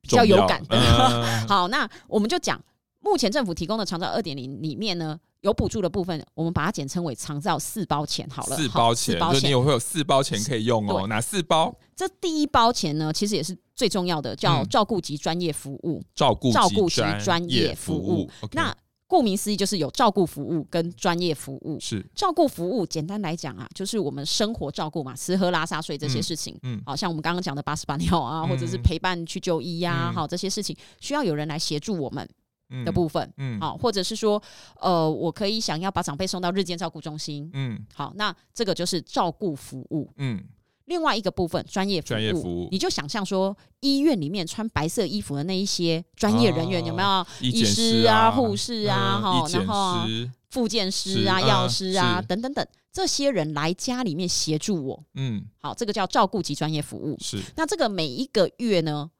比较有感的。呃、好，那我们就讲目前政府提供的长照二点零里面呢。有补助的部分，我们把它简称为长照四包钱好了。四包钱，四包你有会有四包钱可以用哦。哪四包？这第一包钱呢，其实也是最重要的，叫照顾及专业服务。照顾照顾及专业服务。那顾名思义，就是有照顾服务跟专业服务。是照顾服务，简单来讲啊，就是我们生活照顾嘛，吃喝拉撒睡这些事情。嗯，好像我们刚刚讲的把屎把尿啊，或者是陪伴去就医呀，好这些事情需要有人来协助我们。的部分，嗯，好，或者是说，呃，我可以想要把长辈送到日间照顾中心，嗯，好，那这个就是照顾服务，嗯，另外一个部分专业专业服务，你就想象说，医院里面穿白色衣服的那一些专业人员有没有？医师啊、护士啊，哈，然后复健师啊、药师啊等等等，这些人来家里面协助我，嗯，好，这个叫照顾及专业服务，是，那这个每一个月呢？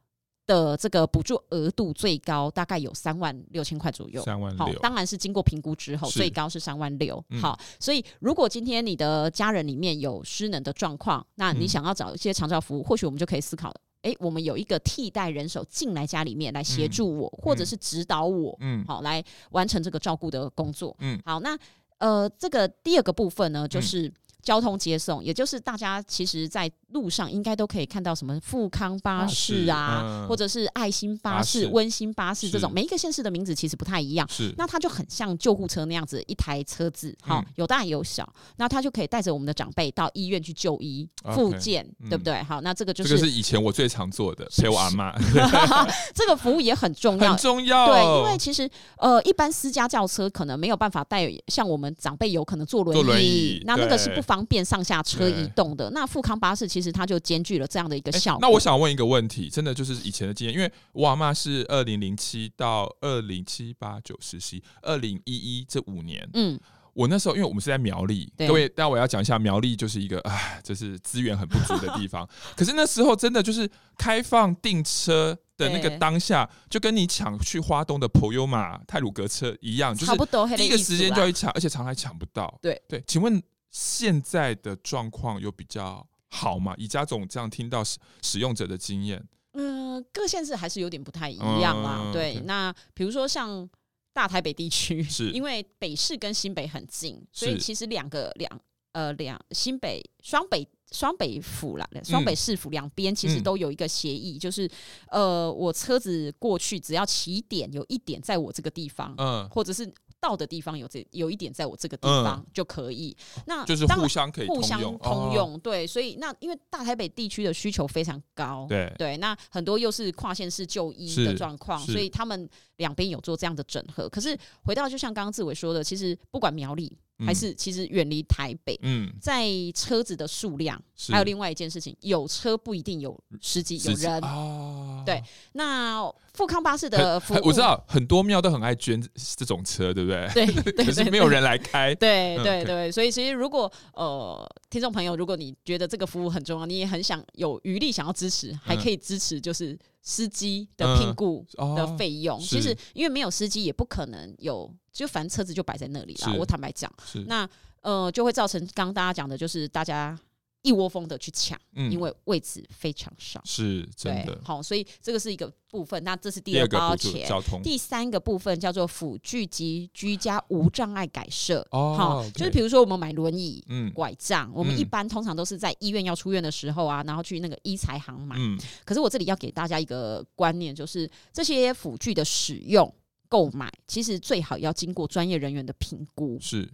的这个补助额度最高大概有三万六千块左右，三万六，好，当然是经过评估之后，最高是三万六。好，所以如果今天你的家人里面有失能的状况，那你想要找一些长照服务，或许我们就可以思考，哎，我们有一个替代人手进来家里面来协助我，或者是指导我，嗯，好，来完成这个照顾的工作。嗯，好，那呃，这个第二个部分呢，就是。交通接送，也就是大家其实，在路上应该都可以看到什么富康巴士啊，嗯、或者是爱心巴士、温馨巴士这种，每一个县市的名字其实不太一样。是，那它就很像救护车那样子，一台车子，好，有大有小，那它就可以带着我们的长辈到医院去就医、复健，对不对？好，那这个就是这个是以前我最常做的，陪我阿妈。这个服务也很重要，很重要。对，因为其实呃，一般私家轿车可能没有办法带，像我们长辈有可能坐轮椅，那那个是不方便上下车移动的。那富康巴士其实它就兼具了这样的一个效果。那我想问一个问题，真的就是以前的经验，因为我阿嬷是二零零七到二零七八九十十一二零一一这五年，嗯，我那时候因为我们是在苗栗，各位，但我要讲一下苗栗就是一个啊，就是资源很不足的地方。可是那时候真的就是开放订车的那个当下，就跟你抢去花东的普悠玛泰鲁格车一样，就是第一个时间就要抢，而且常常还抢不到。对对，请问。现在的状况有比较好吗？以家总这样听到使使用者的经验，嗯，各县市还是有点不太一样啦。嗯、对那比如说像大台北地区，是 因为北市跟新北很近，所以其实两个两呃两新北双北双北府啦，双北市府两边其实都有一个协议，嗯、就是呃我车子过去只要起点有一点在我这个地方，嗯，或者是。到的地方有这有一点，在我这个地方就可以。嗯、那就是互相可以互相通用，哦、对。所以那因为大台北地区的需求非常高，对对。那很多又是跨县市就医的状况，所以他们两边有做这样的整合。可是回到就像刚刚志伟说的，其实不管苗栗。还是其实远离台北，嗯，在车子的数量，还有另外一件事情，有车不一定有司机有人哦。对，那富康巴士的服务，我知道很多庙都很爱捐这种车，对不对？对，可是没有人来开。对对对，所以其实如果呃，听众朋友，如果你觉得这个服务很重要，你也很想有余力想要支持，还可以支持，就是司机的聘雇的费用。其实因为没有司机，也不可能有。就反正车子就摆在那里了，我坦白讲，那呃就会造成刚刚大家讲的，就是大家一窝蜂的去抢，嗯，因为位置非常少，是真的。好，所以这个是一个部分。那这是第二包钱，交通。第三个部分叫做辅具及居家无障碍改设。哦，好，就是比如说我们买轮椅、嗯，拐杖，我们一般通常都是在医院要出院的时候啊，然后去那个医材行买。嗯，可是我这里要给大家一个观念，就是这些辅具的使用。购买其实最好要经过专业人员的评估。是，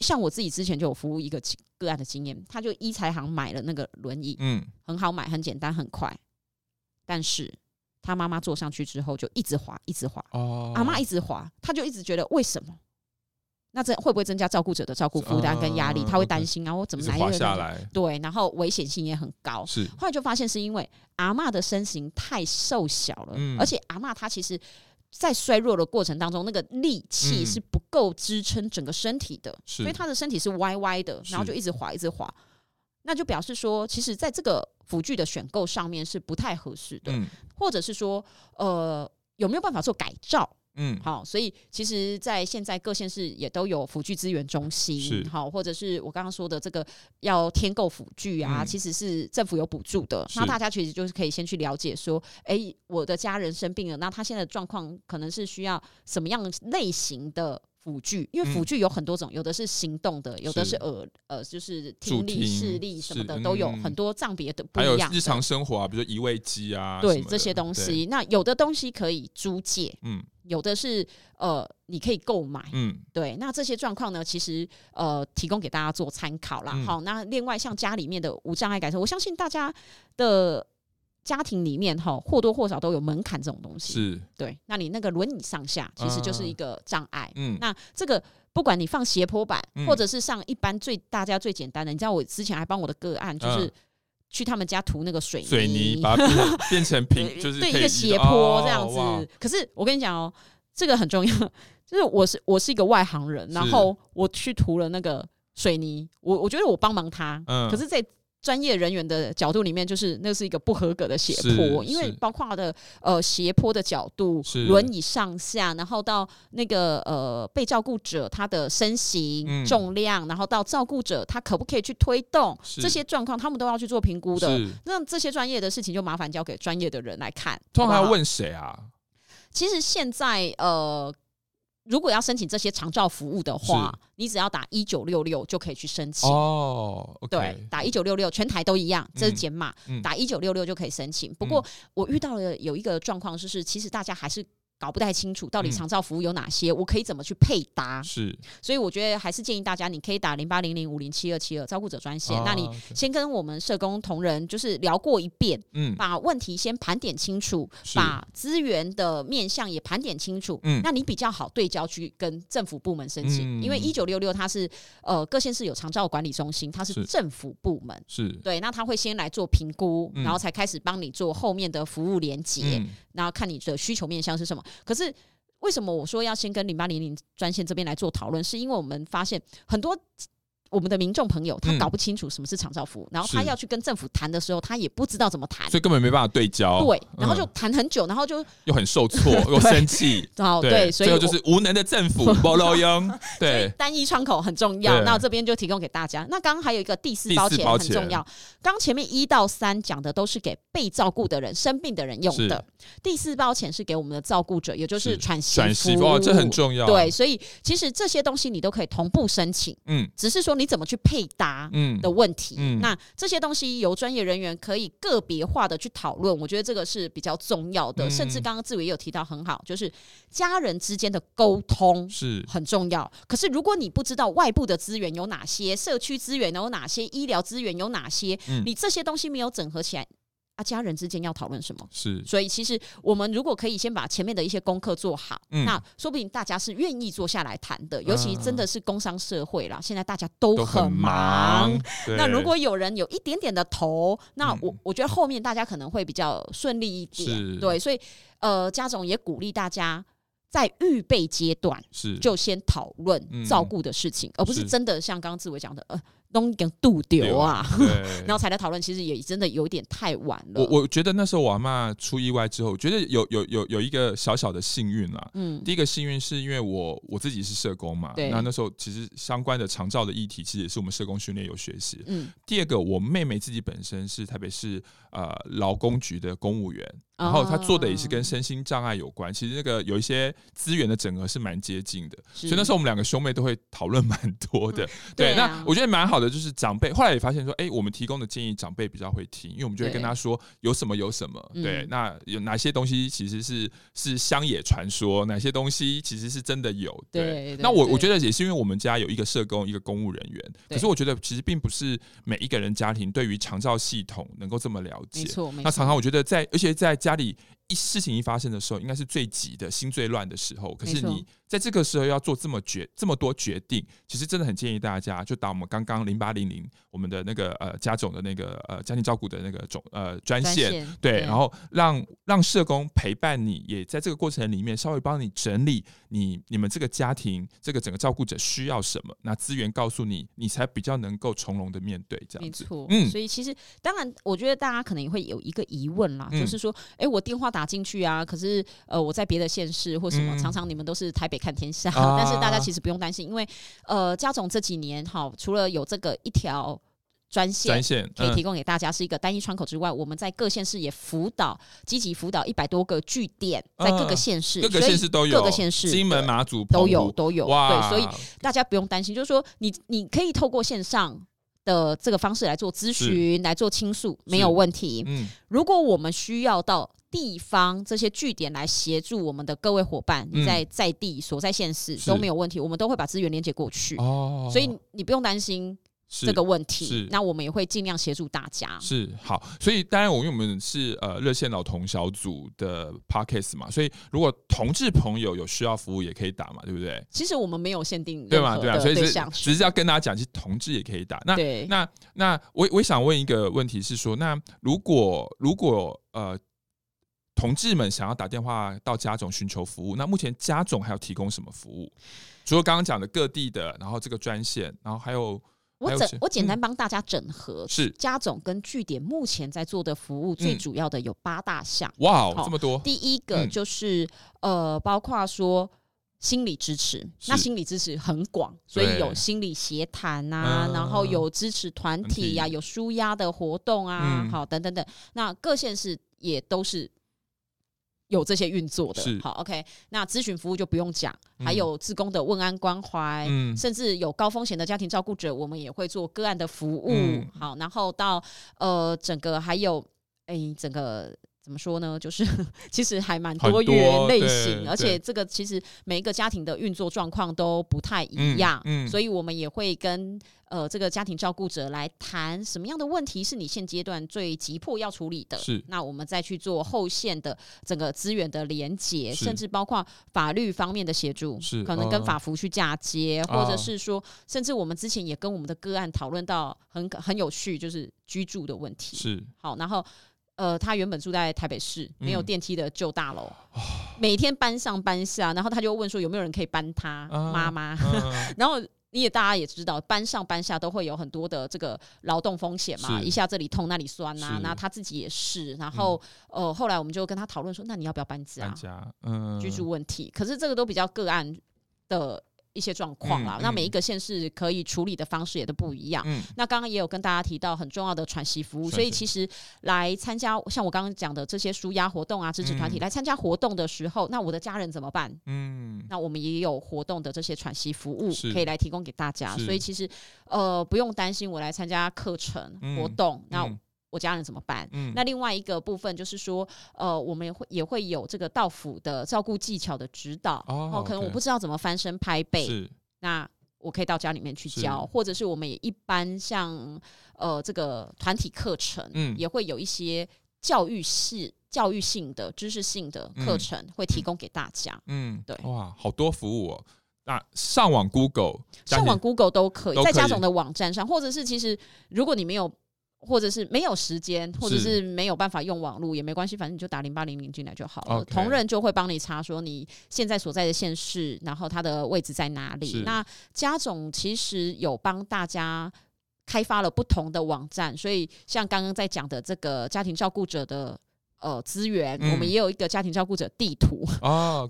像我自己之前就有服务一个个案的经验，他就一财行买了那个轮椅，嗯，很好买，很简单，很快。但是他妈妈坐上去之后就一直滑，一直滑。哦，阿妈一直滑，他就一直觉得为什么？那这会不会增加照顾者的照顾负担跟压力？他会担心啊，我怎么来滑下来？对，然后危险性也很高。是，后来就发现是因为阿妈的身形太瘦小了，嗯，而且阿妈她其实。在衰弱的过程当中，那个力气是不够支撑整个身体的，嗯、所以他的身体是歪歪的，然后就一直滑，一直滑。那就表示说，其实在这个辅具的选购上面是不太合适的，嗯、或者是说，呃，有没有办法做改造？嗯，好，所以其实，在现在各县市也都有辅具资源中心，好，或者是我刚刚说的这个要添购辅具啊，嗯、其实是政府有补助的。那大家其实就是可以先去了解说，哎、欸，我的家人生病了，那他现在的状况可能是需要什么样类型的辅具？因为辅具有很多种，有的是行动的，有的是耳呃，就是听力、视力什么的，都有很多障别的不一样。还有日常生活啊，比如说移位机啊，对这些东西。那有的东西可以租借，嗯。有的是呃，你可以购买，嗯，对，那这些状况呢，其实呃，提供给大家做参考啦。嗯、好，那另外像家里面的无障碍改设，我相信大家的家庭里面哈，或多或少都有门槛这种东西，是。对。那你那个轮椅上下其实就是一个障碍，嗯，那这个不管你放斜坡板，嗯、或者是上一般最大家最简单的，你知道我之前还帮我的个案就是去他们家涂那个水泥，水泥 把它变成平，就是对一个斜坡这样子。哦、可是我跟你讲哦。这个很重要，就是我是我是一个外行人，然后我去涂了那个水泥，我我觉得我帮忙他，嗯，可是，在专业人员的角度里面，就是那是一个不合格的斜坡，因为包括的呃斜坡的角度、轮椅上下，然后到那个呃被照顾者他的身形、重量，然后到照顾者他可不可以去推动这些状况，他们都要去做评估的。那这些专业的事情就麻烦交给专业的人来看。通常要问谁啊？其实现在呃，如果要申请这些长照服务的话，你只要打一九六六就可以去申请哦。Okay、对，打一九六六，全台都一样，这是减码，嗯、打一九六六就可以申请。嗯、不过我遇到了有一个状况，就是其实大家还是。搞不太清楚到底长照服务有哪些，嗯、我可以怎么去配搭？是，所以我觉得还是建议大家，你可以打零八零零五零七二七二照顾者专线。啊、那你先跟我们社工同仁就是聊过一遍，嗯，把问题先盘点清楚，把资源的面向也盘点清楚，嗯，那你比较好对焦去跟政府部门申请，嗯、因为一九六六它是呃各县市有长照管理中心，它是政府部门，是。对，那他会先来做评估，嗯、然后才开始帮你做后面的服务连结。嗯。然后看你的需求面向是什么，可是为什么我说要先跟零八零零专线这边来做讨论？是因为我们发现很多。我们的民众朋友他搞不清楚什么是长照服务，然后他要去跟政府谈的时候，他也不知道怎么谈，所以根本没办法对焦。对，然后就谈很久，然后就又很受挫，又生气。好，对，所以最后就是无能的政府，不录用。对，单一窗口很重要。那这边就提供给大家。那刚刚还有一个第四包钱很重要。刚前面一到三讲的都是给被照顾的人、生病的人用的，第四包钱是给我们的照顾者，也就是喘息服务。这很重要。对，所以其实这些东西你都可以同步申请。嗯，只是说。你怎么去配搭的问题。嗯嗯、那这些东西由专业人员可以个别化的去讨论，我觉得这个是比较重要的。嗯、甚至刚刚志伟也有提到很好，就是家人之间的沟通是很重要。可是如果你不知道外部的资源有哪些，社区资源有哪些，医疗资源有哪些，嗯、你这些东西没有整合起来。啊，家人之间要讨论什么？是，所以其实我们如果可以先把前面的一些功课做好，嗯、那说不定大家是愿意坐下来谈的。尤其真的是工商社会啦，嗯、现在大家都很忙。很忙那如果有人有一点点的头，那我、嗯、我觉得后面大家可能会比较顺利一点。对，所以呃，家总也鼓励大家在预备阶段是就先讨论照顾的事情，嗯、而不是真的像刚刚志伟讲的呃。东跟度丢啊，然后才来讨论，其实也真的有点太晚了。我我觉得那时候我阿妈出意外之后，我觉得有有有有一个小小的幸运啦。嗯，第一个幸运是因为我我自己是社工嘛，对，那那时候其实相关的长照的议题，其实也是我们社工训练有学习。嗯，第二个我妹妹自己本身是台北市呃劳工局的公务员。然后她做的也是跟身心障碍有关，其实那个有一些资源的整合是蛮接近的，所以那时候我们两个兄妹都会讨论蛮多的。对，那我觉得蛮好的，就是长辈后来也发现说，哎，我们提供的建议长辈比较会听，因为我们就会跟他说有什么有什么，对，那有哪些东西其实是是乡野传说，哪些东西其实是真的有。对，那我我觉得也是因为我们家有一个社工，一个公务人员，可是我觉得其实并不是每一个人家庭对于长照系统能够这么了解。没错，那常常我觉得在，而且在。家里一事情一发生的时候，应该是最急的心最乱的时候。可是你。在这个时候要做这么决这么多决定，其实真的很建议大家就打我们刚刚零八零零我们的那个呃家总的那个呃家庭照顾的那个总呃专线，对，对然后让让社工陪伴你，也在这个过程里面稍微帮你整理你你们这个家庭这个整个照顾者需要什么，那资源告诉你，你才比较能够从容的面对这样子。没错，嗯，所以其实当然，我觉得大家可能也会有一个疑问啦，嗯、就是说，哎，我电话打进去啊，可是呃我在别的县市或什么，嗯、常常你们都是台北。看天下，但是大家其实不用担心，因为呃，家总这几年哈，除了有这个一条专线，专线可以提供给大家是一个单一窗口之外，我们在各县市也辅导，积极辅导一百多个据点，在各个县市，各个县市都有，各个县市，金门、马祖都有都有，对，所以大家不用担心，就是说你你可以透过线上的这个方式来做咨询，来做倾诉，没有问题。嗯，如果我们需要到。地方这些据点来协助我们的各位伙伴，你在在地所在县市都没有问题，我们都会把资源连接过去。哦，所以你不用担心这个问题。是，那我们也会尽量协助大家。是好，所以当然，我因为我们是呃热线老同小组的 Podcast 嘛，所以如果同志朋友有需要服务也可以打嘛，对不对？其实我们没有限定对嘛？对啊，所以是只是要跟大家讲，其实同志也可以打。那对那那我我想问一个问题是说，那如果如果呃。同志们想要打电话到家总寻求服务，那目前家总还要提供什么服务？除了刚刚讲的各地的，然后这个专线，然后还有我整我简单帮大家整合，嗯、是家总跟据点目前在做的服务，最主要的有八大项。嗯、哇，这么多！第一个就是、嗯、呃，包括说心理支持，那心理支持很广，所以有心理协谈啊，嗯、然后有支持团体呀、啊，有舒压的活动啊，嗯、好等等等。那各县市也都是。有这些运作的，是好，OK。那咨询服务就不用讲，嗯、还有志工的问安关怀，嗯、甚至有高风险的家庭照顾者，我们也会做个案的服务。嗯、好，然后到呃，整个还有，哎、欸，整个。怎么说呢？就是 其实还蛮多元类型，而且这个其实每一个家庭的运作状况都不太一样，嗯，嗯，所以我们也会跟呃这个家庭照顾者来谈什么样的问题是你现阶段最急迫要处理的，是那我们再去做后线的整个资源的连接，甚至包括法律方面的协助，是可能跟法服去嫁接，哦、或者是说，甚至我们之前也跟我们的个案讨论到很很有趣，就是居住的问题，是好，然后。呃，他原本住在台北市没有电梯的旧大楼，嗯、每天搬上搬下，然后他就问说有没有人可以搬他妈妈？然后你也大家也知道，搬上搬下都会有很多的这个劳动风险嘛，一下这里痛那里酸呐、啊，那他自己也是。然后、嗯、呃，后来我们就跟他讨论说，那你要不要搬家？搬家，嗯，居住问题。可是这个都比较个案的。一些状况啦。那每一个县市可以处理的方式也都不一样。嗯、那刚刚也有跟大家提到很重要的喘息服务，所以其实来参加像我刚刚讲的这些舒压活动啊，支持团体、嗯、来参加活动的时候，那我的家人怎么办？嗯，那我们也有活动的这些喘息服务可以来提供给大家。所以其实呃不用担心，我来参加课程活动，嗯、那我家人怎么办？嗯、那另外一个部分就是说，呃，我们也会也会有这个到府的照顾技巧的指导。哦，哦，可能我不知道怎么翻身拍背，是那我可以到家里面去教，或者是我们也一般像呃这个团体课程，嗯，也会有一些教育式、教育性的、知识性的课程会提供给大家。嗯，对，哇，好多服务哦。那上网 Google，上网 Google 都可以，可以在家长的网站上，或者是其实如果你没有。或者是没有时间，或者是没有办法用网络也没关系，反正你就打零八零零进来就好了。同仁就会帮你查说你现在所在的县市，然后它的位置在哪里。那家总其实有帮大家开发了不同的网站，所以像刚刚在讲的这个家庭照顾者的呃资源，嗯、我们也有一个家庭照顾者地图，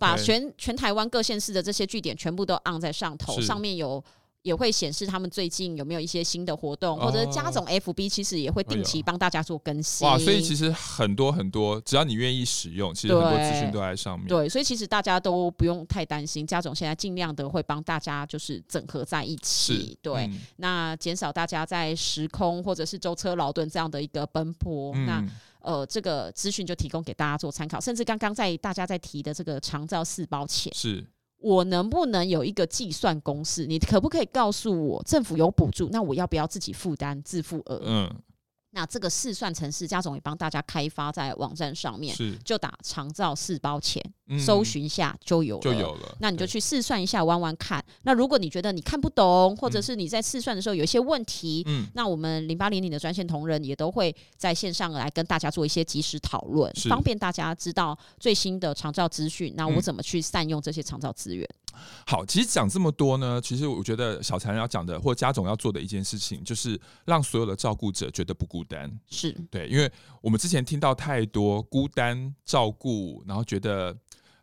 把全全台湾各县市的这些据点全部都按在上头，上面有。也会显示他们最近有没有一些新的活动，或者家总 FB 其实也会定期帮大家做更新。哇，所以其实很多很多，只要你愿意使用，其实很多资讯都在上面。对，所以其实大家都不用太担心，家总现在尽量的会帮大家就是整合在一起。是对，嗯、那减少大家在时空或者是舟车劳顿这样的一个奔波。嗯、那呃，这个资讯就提供给大家做参考。甚至刚刚在大家在提的这个长照四包钱是。我能不能有一个计算公式？你可不可以告诉我，政府有补助，那我要不要自己负担自付额？嗯。那这个试算程式，家总也帮大家开发在网站上面，是就打长照四包钱，嗯、搜寻一下就有了，就有了。那你就去试算一下，玩玩看。那如果你觉得你看不懂，或者是你在试算的时候有一些问题，嗯，那我们零八零零的专线同仁也都会在线上来跟大家做一些及时讨论，方便大家知道最新的长照资讯。那我怎么去善用这些长照资源？好，其实讲这么多呢，其实我觉得小财要讲的，或家总要做的一件事情，就是让所有的照顾者觉得不孤单。是对，因为我们之前听到太多孤单照顾，然后觉得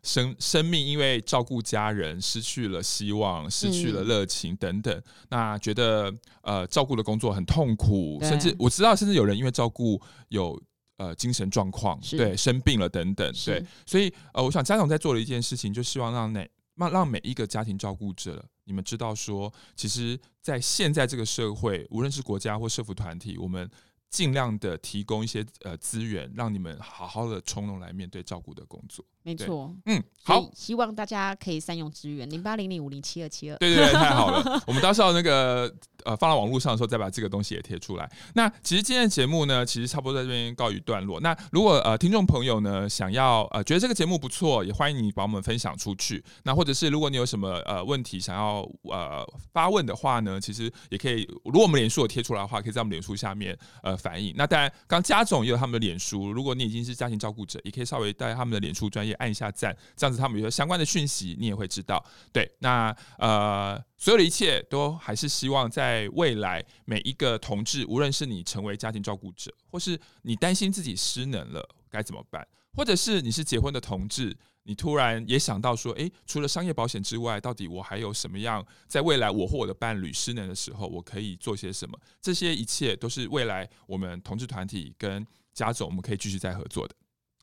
生生命因为照顾家人失去了希望，失去了热情等等，嗯、那觉得呃照顾的工作很痛苦，甚至我知道，甚至有人因为照顾有呃精神状况，对生病了等等，对，所以呃，我想家长在做的一件事情，就希望让每。让让每一个家庭照顾者，你们知道说，其实，在现在这个社会，无论是国家或社福团体，我们尽量的提供一些呃资源，让你们好好的从容来面对照顾的工作。没错，嗯，好，希望大家可以善用资源，零八零零五零七二七二。对对对，太好了，我们到时候那个呃放到网络上的时候，再把这个东西也贴出来。那其实今天的节目呢，其实差不多在这边告一段落。那如果呃听众朋友呢想要呃觉得这个节目不错，也欢迎你把我们分享出去。那或者是如果你有什么呃问题想要呃发问的话呢，其实也可以，如果我们脸书有贴出来的话，可以在我们脸书下面呃反映。那当然，刚家总也有他们的脸书，如果你已经是家庭照顾者，也可以稍微带他们的脸书专页。按一下赞，这样子他们有相关的讯息，你也会知道。对，那呃，所有的一切都还是希望在未来每一个同志，无论是你成为家庭照顾者，或是你担心自己失能了该怎么办，或者是你是结婚的同志，你突然也想到说，诶，除了商业保险之外，到底我还有什么样？在未来我或我的伴侣失能的时候，我可以做些什么？这些一切都是未来我们同志团体跟家总，我们可以继续再合作的。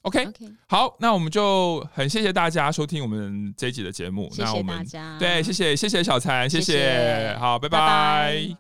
OK，, okay. 好，那我们就很谢谢大家收听我们这一集的节目。谢谢大家，对，谢谢谢谢小残，谢谢，谢谢好，拜拜。拜拜。